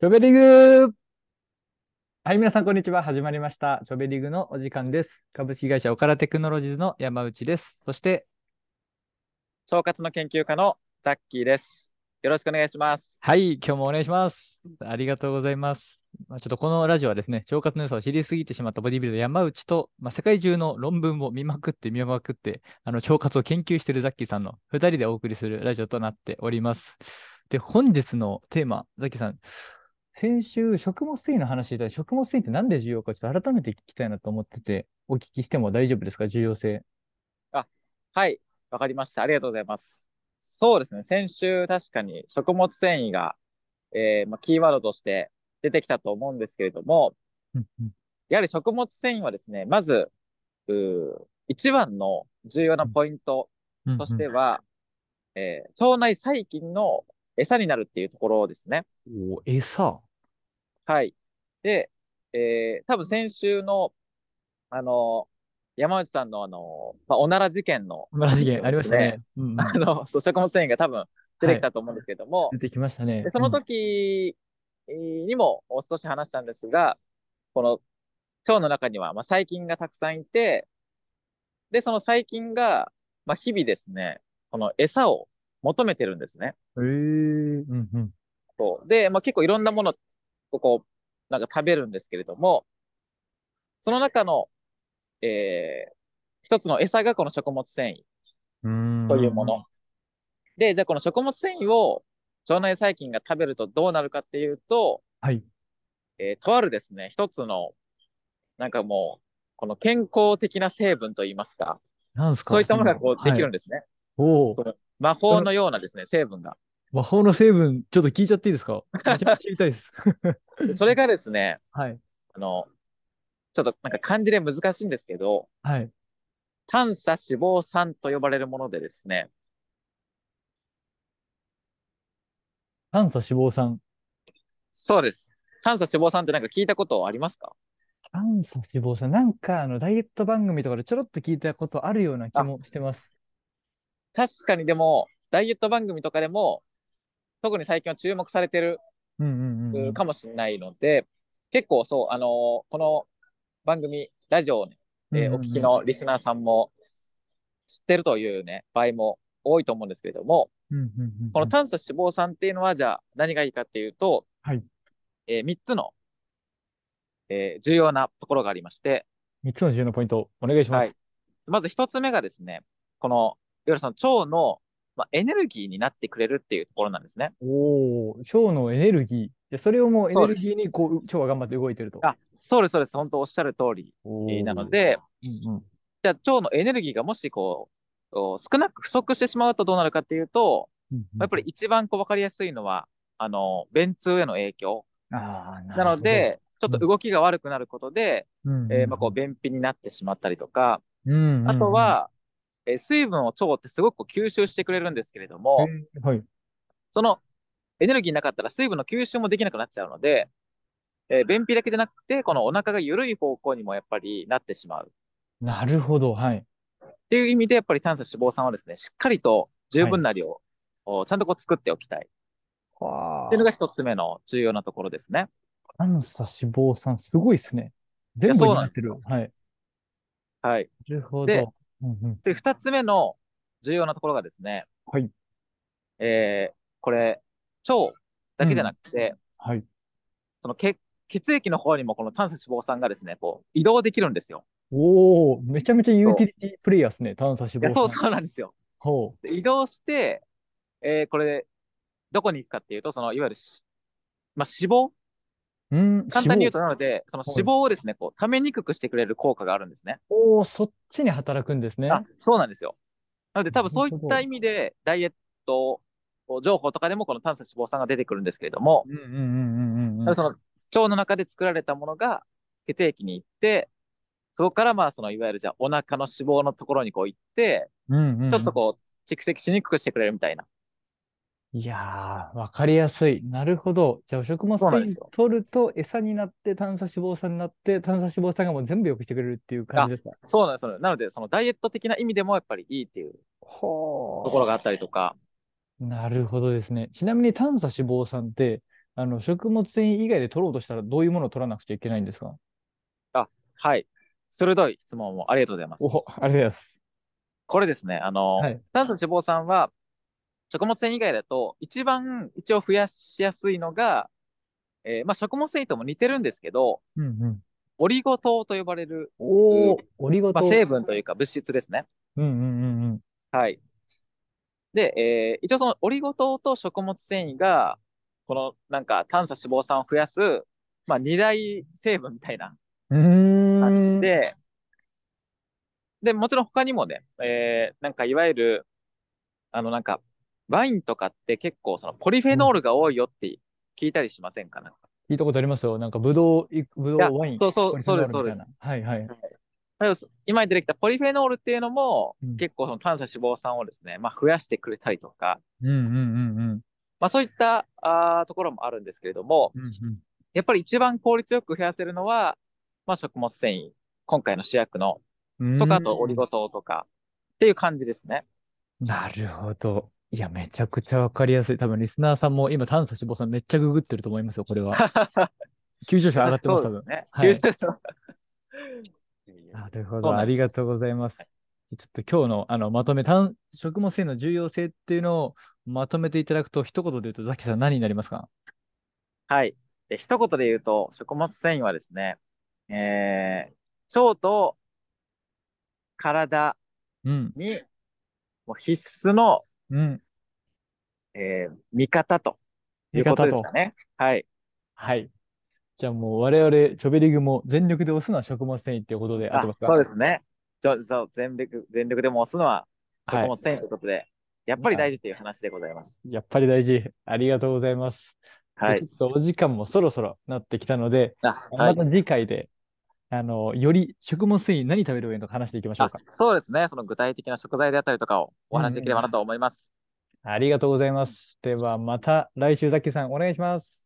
チョベリグはい、皆さん、こんにちは。始まりました。チョベリグのお時間です。株式会社オカラテクノロジーズの山内です。そして、腸活の研究家のザッキーです。よろしくお願いします。はい、今日もお願いします。ありがとうございます。まあ、ちょっとこのラジオはですね、腸活の良さを知りすぎてしまったボディビルダー山内と、まあ、世界中の論文を見まくって見まくって、あの腸活を研究しているザッキーさんの2人でお送りするラジオとなっております。で、本日のテーマ、ザッキーさん、先週、食物繊維の話で、食物繊維ってなんで重要か、ちょっと改めて聞きたいなと思ってて、お聞きしても大丈夫ですか、重要性。あ、はい、わかりました。ありがとうございます。そうですね、先週、確かに食物繊維が、えーまあ、キーワードとして出てきたと思うんですけれども、やはり食物繊維はですね、まず、う一番の重要なポイントとしては、えー、腸内細菌の餌になるっていうところですね。お餌はい。で、えー、多分先週の、あの、山内さんのあの、まあ、おなら事件の、おなら事件ありましたね。うんうん、あの、そう、食物繊維が多分出てきたと思うんですけども、はい、出てきましたね。でその時にも少し話したんですが、この腸の中には、まあ、細菌がたくさんいて、で、その細菌が、まあ、日々ですね、この餌を求めてるんですね。へえー、うんうん。そうで、まあ、結構いろんなものこう、なんか食べるんですけれども、その中の、えー、一つの餌がこの食物繊維というもの。で、じゃあこの食物繊維を腸内細菌が食べるとどうなるかっていうと、はい。えー、とあるですね、一つの、なんかもう、この健康的な成分といいますか、なんすか？そういったものがこうできるんですね。はい、お魔法のようなですね、成分が。魔法の成分、ちょっと聞いちゃっていいですか？めちゃめちゃ知りたいです。それがですね、はい。あの、ちょっとなんか漢字で難しいんですけど、はい。短鎖脂肪酸と呼ばれるものでですね。短鎖脂肪酸。そうです。短鎖脂肪酸ってなんか聞いたことありますか？短鎖脂肪酸。なんかあの、ダイエット番組とかでちょろっと聞いたことあるような気もしてます。確かにでも、ダイエット番組とかでも、特に最近は注目されてるかもしれないので、結構そう、あのー、この番組、ラジオをね、えー、お聞きのリスナーさんも知ってるというね、場合も多いと思うんですけれども、この短鎖脂肪酸っていうのは、じゃあ何がいいかっていうと、はい。えー、3つの、えー、重要なところがありまして、3つの重要なポイント、お願いします。はい、まず1つ目がですね、この、いわゆるその腸のまあ、エネルギーになってくれるっていうところなんですね。おお、腸のエネルギー。でそれをもうエネルギーにこう腸が頑張って動いてると。あ、そうです、そうです。本当おっしゃる通りなので、うんうん、じゃあ腸のエネルギーがもしこう、少なく不足してしまうとどうなるかっていうと、うんうん、やっぱり一番こう分かりやすいのは、あの、便通への影響。あなので、ちょっと動きが悪くなることで、うん、えー、まあ、こう便秘になってしまったりとか、うんうんうん、あとは、えー、水分を腸ってすごく吸収してくれるんですけれども、はい、そのエネルギーなかったら水分の吸収もできなくなっちゃうので、えー、便秘だけじゃなくて、このお腹が緩い方向にもやっぱりなってしまう。なるほど、はい。っていう意味で、やっぱり炭素脂肪酸はですね、しっかりと十分な量を、ちゃんとこう作っておきたい。はっていうのが一つ目の重要なところですね。炭素脂肪酸、すごいですね。全部になってる。はい。はい。なるほど。で、で、二つ目の重要なところがですね、はい。えー、これ、腸だけじゃなくて、うん、はい。その血血液の方にもこの炭素脂肪酸がですね、こう、移動できるんですよ。おお、めちゃめちゃユーティリティプレイヤーですね、炭素脂肪酸。そうそうなんですよ。ほう。移動して、えー、これ、どこに行くかっていうと、その、いわゆるまあ、脂肪うん簡単に言うと、なので、その脂肪をですね、こう、溜めにくくしてくれる効果があるんですね。おお、そっちに働くんですね。あ、そうなんですよ。なので、多分そういった意味で、ダイエット情報とかでもこの炭素脂肪酸が出てくるんですけれども、その腸の中で作られたものが血液に行って、そこからまあそのいわゆるじゃあお腹の脂肪のところにこう行って、ちょっとこう蓄積しにくくしてくれるみたいな。いやー、わかりやすい。なるほど。じゃあ、食物繊維取ると餌になって、短鎖脂肪酸になって、短鎖脂肪酸がもう全部良くしてくれるっていう感じですか？そうなんです。なので、そのダイエット的な意味でもやっぱりいいっていうところがあったりとか。なるほどですね。ちなみに短鎖脂肪酸って、あの、食物繊維以外で取ろうとしたらどういうものを取らなくちゃいけないんですか？あ、はい。鋭い質問をありがとうございます。お、ありがとうございます。これですね、あの、はい炭素脂肪酸は、食物繊維以外だと、一番一応増やしやすいのが、えーまあ、食物繊維とも似てるんですけど、うんうん。オリゴ糖と呼ばれる、オリゴまあ、糖。成分というか物質ですね。うんうんうんうん。はい。で、えー一応そのオリゴ糖と食物繊維が、このなんか炭素脂肪酸を増やす、まあ、二大成分みたいな感ん。じで、で、もちろん他にもね、えーなんかいわゆる、あのなんか、ワインとかって結構そのポリフェノールが多いよって聞いたりしませんか？なんか聞いたことありますよ。なんか、ぶどうい、ぶどいやうワイン。そうそうポリフェノールそうですみたいなはいはい。今出てきたポリフェノールっていうのも、うん結構その炭素脂肪酸をですね、まあ増やしてくれたりとか、うんうんうんうん。まあそういったあーところもあるんですけれども、うんうんやっぱり一番効率よく増やせるのは、まあ食物繊維、今回の主役の、とか、あとオリゴ糖とか、っていう感じですね。なるほど。いや、めちゃくちゃわかりやすい。多分、リスナーさんも今、炭素脂肪酸めっちゃググってると思いますよ、これは。急上昇上がってます、多分。ね。はいなるほど。ありがとうございます。ちょっと今日のあのまとめ、炭食物繊維の重要性っていうのをまとめていただくと、一言で言うと、ザキさん何になりますか？はい。で一言で言うと、食物繊維はですね、えー、腸と体うん。にもう必須の、うん。えー味方という味方とことですか。ね。はい。はい。じゃあもう我々、チョベリグも全力で押すのは食物繊維っていうことで合ってあますかそうですね。ちょそう全力、全力でも押すのは食はい物繊維ということで、やっぱり大事という話でございます。やっぱり大事。ありがとうございます。はいでち。ょっとお時間もそろそろなってきたので、あ、はい。また次回で、あの、より食物繊維何食べればいいのか話していきましょうあか。そうですね。その具体的な食材であったりとかをお話しできればなと思います。ありがとうございます。ではまた来週ザッキーさんお願いします。